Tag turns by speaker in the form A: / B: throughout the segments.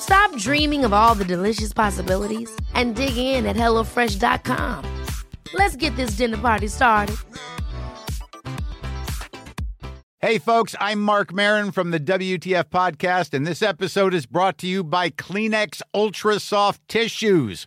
A: Stop dreaming of all the delicious possibilities and dig in at HelloFresh.com. Let's get this dinner party started.
B: Hey, folks, I'm Mark Marin from the WTF Podcast, and this episode is brought to you by Kleenex Ultra Soft Tissues,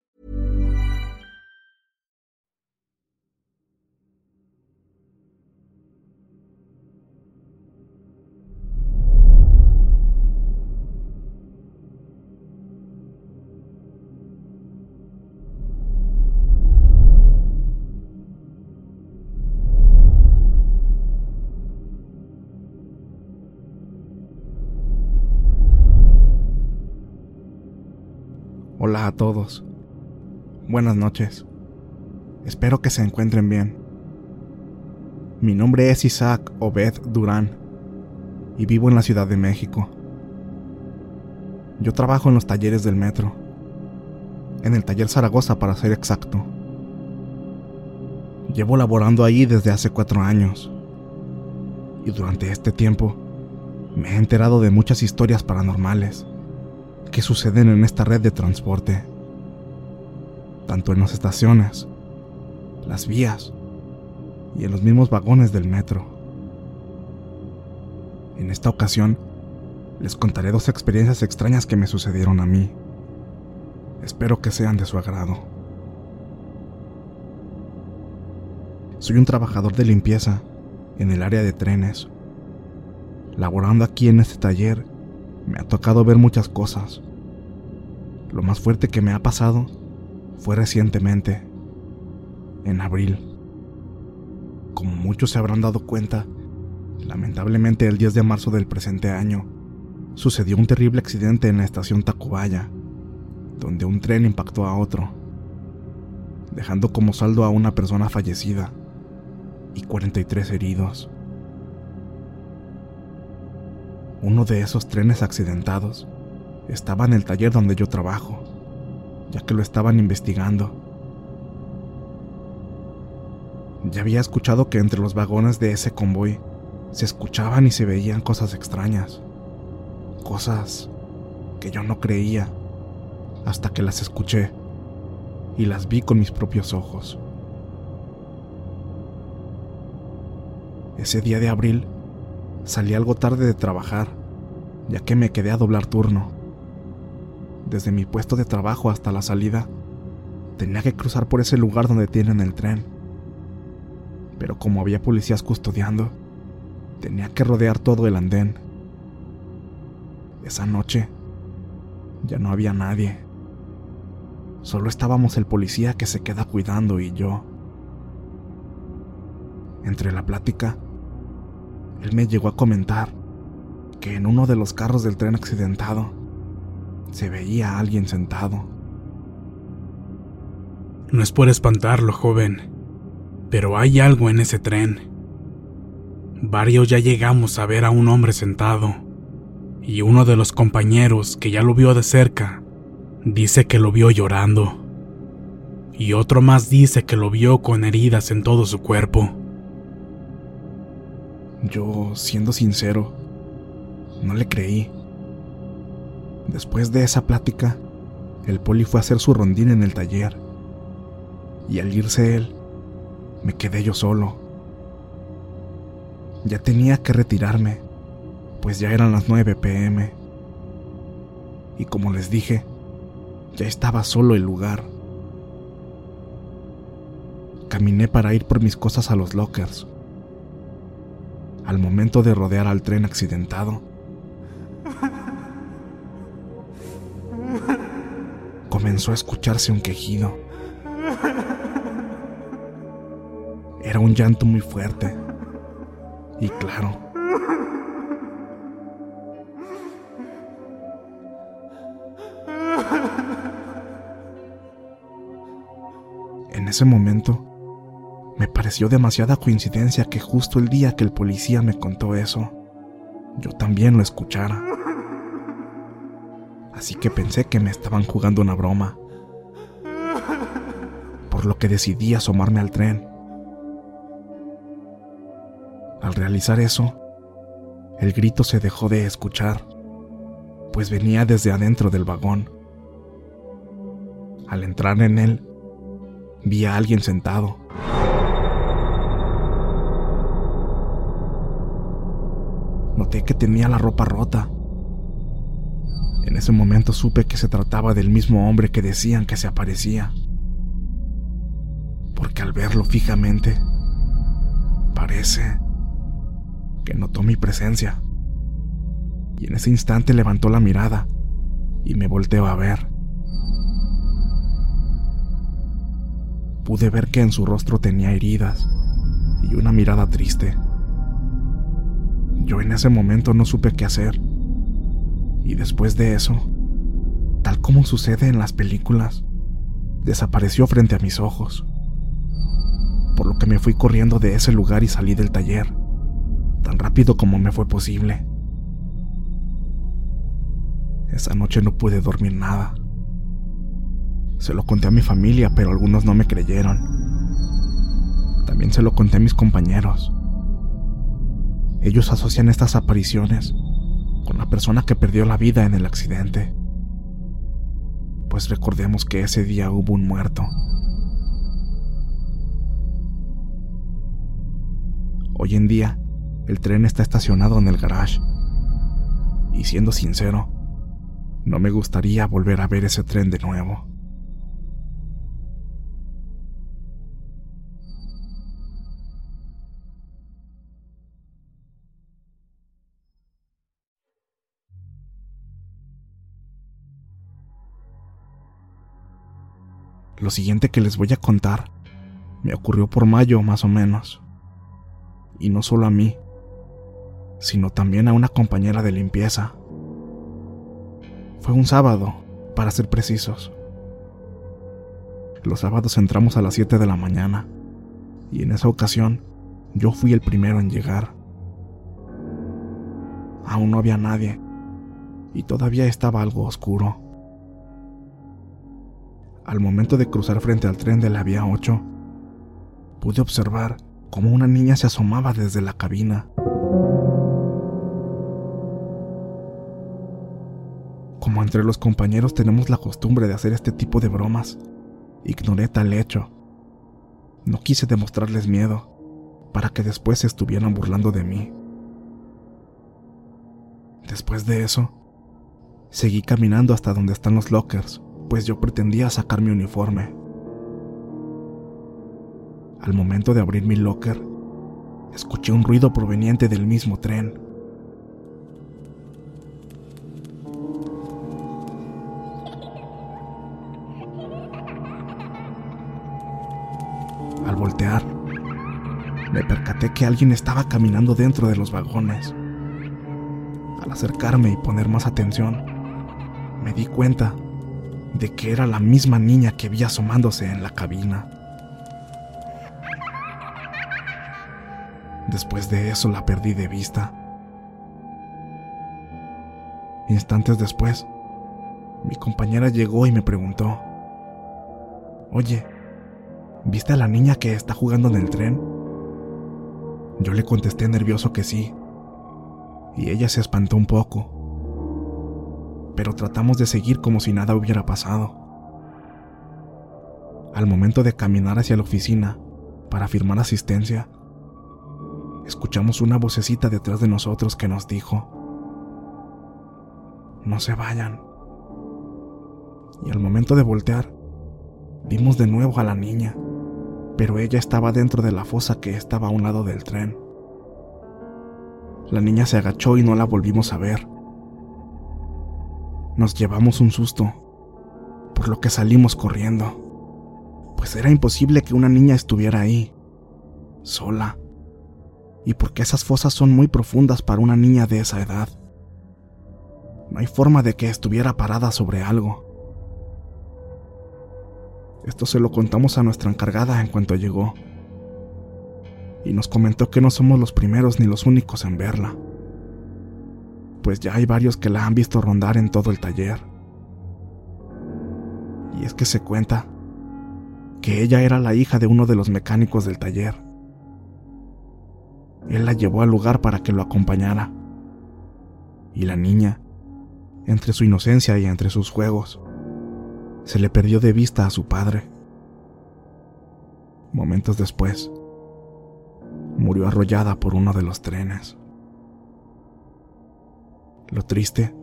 C: Hola a todos. Buenas noches. Espero que se encuentren bien. Mi nombre es Isaac Obed Durán y vivo en la Ciudad de México. Yo trabajo en los talleres del metro, en el taller Zaragoza para ser exacto. Llevo laborando ahí desde hace cuatro años y durante este tiempo me he enterado de muchas historias paranormales que suceden en esta red de transporte, tanto en las estaciones, las vías y en los mismos vagones del metro. En esta ocasión, les contaré dos experiencias extrañas que me sucedieron a mí. Espero que sean de su agrado. Soy un trabajador de limpieza en el área de trenes. Laborando aquí en este taller, me ha tocado ver muchas cosas. Lo más fuerte que me ha pasado fue recientemente, en abril. Como muchos se habrán dado cuenta, lamentablemente el 10 de marzo del presente año, sucedió un terrible accidente en la estación Tacubaya, donde un tren impactó a otro, dejando como saldo a una persona fallecida y 43 heridos. Uno de esos trenes accidentados estaba en el taller donde yo trabajo, ya que lo estaban investigando. Ya había escuchado que entre los vagones de ese convoy se escuchaban y se veían cosas extrañas, cosas que yo no creía hasta que las escuché y las vi con mis propios ojos. Ese día de abril salí algo tarde de trabajar, ya que me quedé a doblar turno. Desde mi puesto de trabajo hasta la salida, tenía que cruzar por ese lugar donde tienen el tren. Pero como había policías custodiando, tenía que rodear todo el andén. Esa noche ya no había nadie. Solo estábamos el policía que se queda cuidando y yo. Entre la plática, él me llegó a comentar que en uno de los carros del tren accidentado se veía a alguien sentado.
D: No es por espantarlo, joven, pero hay algo en ese tren. Varios ya llegamos a ver a un hombre sentado, y uno de los compañeros que ya lo vio de cerca dice que lo vio llorando. y otro más dice que lo vio con heridas en todo su cuerpo.
C: Yo, siendo sincero, no le creí. Después de esa plática, el poli fue a hacer su rondín en el taller. Y al irse él, me quedé yo solo. Ya tenía que retirarme, pues ya eran las 9 pm. Y como les dije, ya estaba solo el lugar. Caminé para ir por mis cosas a los lockers. Al momento de rodear al tren accidentado, comenzó a escucharse un quejido. Era un llanto muy fuerte. Y claro, en ese momento me pareció demasiada coincidencia que justo el día que el policía me contó eso, yo también lo escuchara. Así que pensé que me estaban jugando una broma. Por lo que decidí asomarme al tren. Al realizar eso, el grito se dejó de escuchar, pues venía desde adentro del vagón. Al entrar en él, vi a alguien sentado. Noté que tenía la ropa rota. En ese momento supe que se trataba del mismo hombre que decían que se aparecía. Porque al verlo fijamente, parece que notó mi presencia. Y en ese instante levantó la mirada y me volteó a ver. Pude ver que en su rostro tenía heridas y una mirada triste. Yo en ese momento no supe qué hacer. Y después de eso, tal como sucede en las películas, desapareció frente a mis ojos. Por lo que me fui corriendo de ese lugar y salí del taller, tan rápido como me fue posible. Esa noche no pude dormir nada. Se lo conté a mi familia, pero algunos no me creyeron. También se lo conté a mis compañeros. Ellos asocian estas apariciones con la persona que perdió la vida en el accidente. Pues recordemos que ese día hubo un muerto. Hoy en día, el tren está estacionado en el garage. Y siendo sincero, no me gustaría volver a ver ese tren de nuevo. Lo siguiente que les voy a contar me ocurrió por mayo más o menos. Y no solo a mí, sino también a una compañera de limpieza. Fue un sábado, para ser precisos. Los sábados entramos a las 7 de la mañana, y en esa ocasión yo fui el primero en llegar. Aún no había nadie, y todavía estaba algo oscuro. Al momento de cruzar frente al tren de la vía 8, pude observar cómo una niña se asomaba desde la cabina. Como entre los compañeros tenemos la costumbre de hacer este tipo de bromas, ignoré tal hecho. No quise demostrarles miedo, para que después se estuvieran burlando de mí. Después de eso, seguí caminando hasta donde están los lockers pues yo pretendía sacar mi uniforme. Al momento de abrir mi locker, escuché un ruido proveniente del mismo tren. Al voltear, me percaté que alguien estaba caminando dentro de los vagones. Al acercarme y poner más atención, me di cuenta de que era la misma niña que vi asomándose en la cabina. Después de eso la perdí de vista. Instantes después, mi compañera llegó y me preguntó, Oye, ¿Viste a la niña que está jugando en el tren? Yo le contesté nervioso que sí, y ella se espantó un poco, pero tratamos de seguir como si nada hubiera pasado. Al momento de caminar hacia la oficina para firmar asistencia, escuchamos una vocecita detrás de nosotros que nos dijo, no se vayan. Y al momento de voltear, vimos de nuevo a la niña pero ella estaba dentro de la fosa que estaba a un lado del tren. La niña se agachó y no la volvimos a ver. Nos llevamos un susto, por lo que salimos corriendo, pues era imposible que una niña estuviera ahí, sola, y porque esas fosas son muy profundas para una niña de esa edad. No hay forma de que estuviera parada sobre algo. Esto se lo contamos a nuestra encargada en cuanto llegó. Y nos comentó que no somos los primeros ni los únicos en verla. Pues ya hay varios que la han visto rondar en todo el taller. Y es que se cuenta que ella era la hija de uno de los mecánicos del taller. Él la llevó al lugar para que lo acompañara. Y la niña, entre su inocencia y entre sus juegos, se le perdió de vista a su padre. Momentos después, murió arrollada por uno de los trenes. Lo triste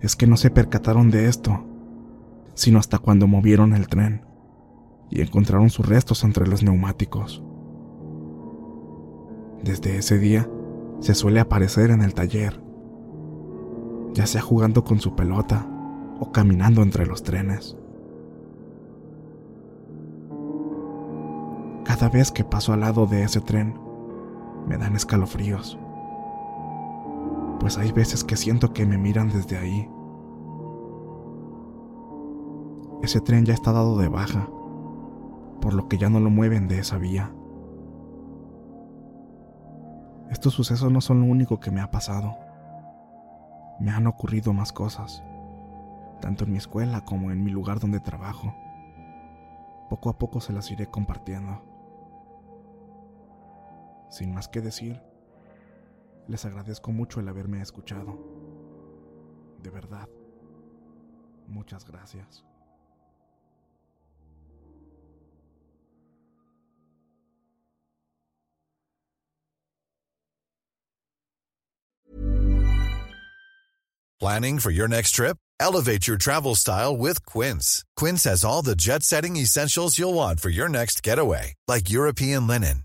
C: es que no se percataron de esto, sino hasta cuando movieron el tren y encontraron sus restos entre los neumáticos. Desde ese día se suele aparecer en el taller, ya sea jugando con su pelota o caminando entre los trenes. Cada vez que paso al lado de ese tren, me dan escalofríos, pues hay veces que siento que me miran desde ahí. Ese tren ya está dado de baja, por lo que ya no lo mueven de esa vía. Estos sucesos no son lo único que me ha pasado. Me han ocurrido más cosas tanto en mi escuela como en mi lugar donde trabajo. Poco a poco se las iré compartiendo. Sin más que decir, les agradezco mucho el haberme escuchado. De verdad, muchas gracias.
E: Planning for your next trip? Elevate your travel style with Quince. Quince has all the jet setting essentials you'll want for your next getaway, like European linen,